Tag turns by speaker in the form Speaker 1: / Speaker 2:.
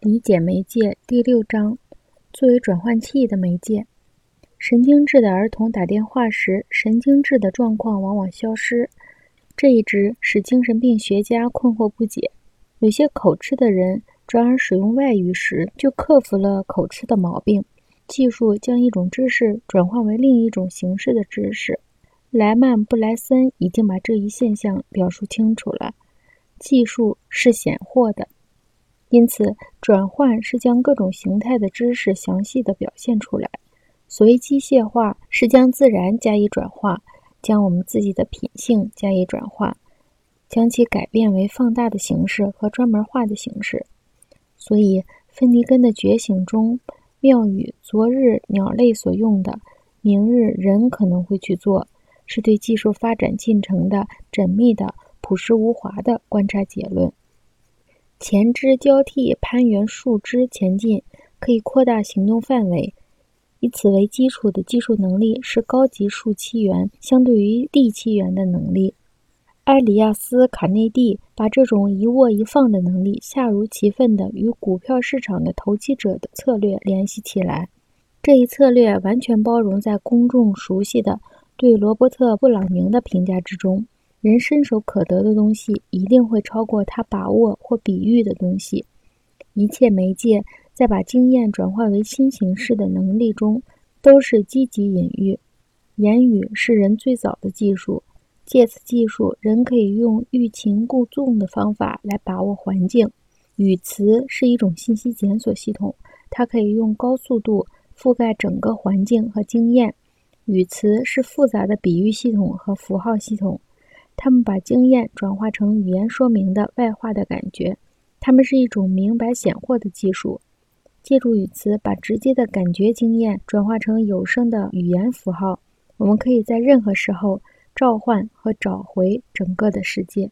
Speaker 1: 理解媒介第六章，作为转换器的媒介。神经质的儿童打电话时，神经质的状况往往消失，这一直使精神病学家困惑不解。有些口吃的人转而使用外语时，就克服了口吃的毛病。技术将一种知识转换为另一种形式的知识。莱曼布莱森已经把这一现象表述清楚了。技术是显货的。因此，转换是将各种形态的知识详细的表现出来。所谓机械化，是将自然加以转化，将我们自己的品性加以转化，将其改变为放大的形式和专门化的形式。所以，芬尼根的觉醒中妙语“昨日鸟类所用的，明日人可能会去做”，是对技术发展进程的缜密的、朴实无华的观察结论。前肢交替攀援树枝前进，可以扩大行动范围。以此为基础的技术能力是高级树栖猿相对于地栖猿的能力。埃里亚斯·卡内蒂把这种一握一放的能力恰如其分地与股票市场的投机者的策略联系起来。这一策略完全包容在公众熟悉的对罗伯特·布朗宁的评价之中。人伸手可得的东西，一定会超过他把握或比喻的东西。一切媒介在把经验转化为新形式的能力中，都是积极隐喻。言语是人最早的技术，借此技术，人可以用欲擒故纵的方法来把握环境。语词是一种信息检索系统，它可以用高速度覆盖整个环境和经验。语词是复杂的比喻系统和符号系统。他们把经验转化成语言说明的外化的感觉，他们是一种明白显获的技术，借助语词把直接的感觉经验转化成有声的语言符号。我们可以在任何时候召唤和找回整个的世界。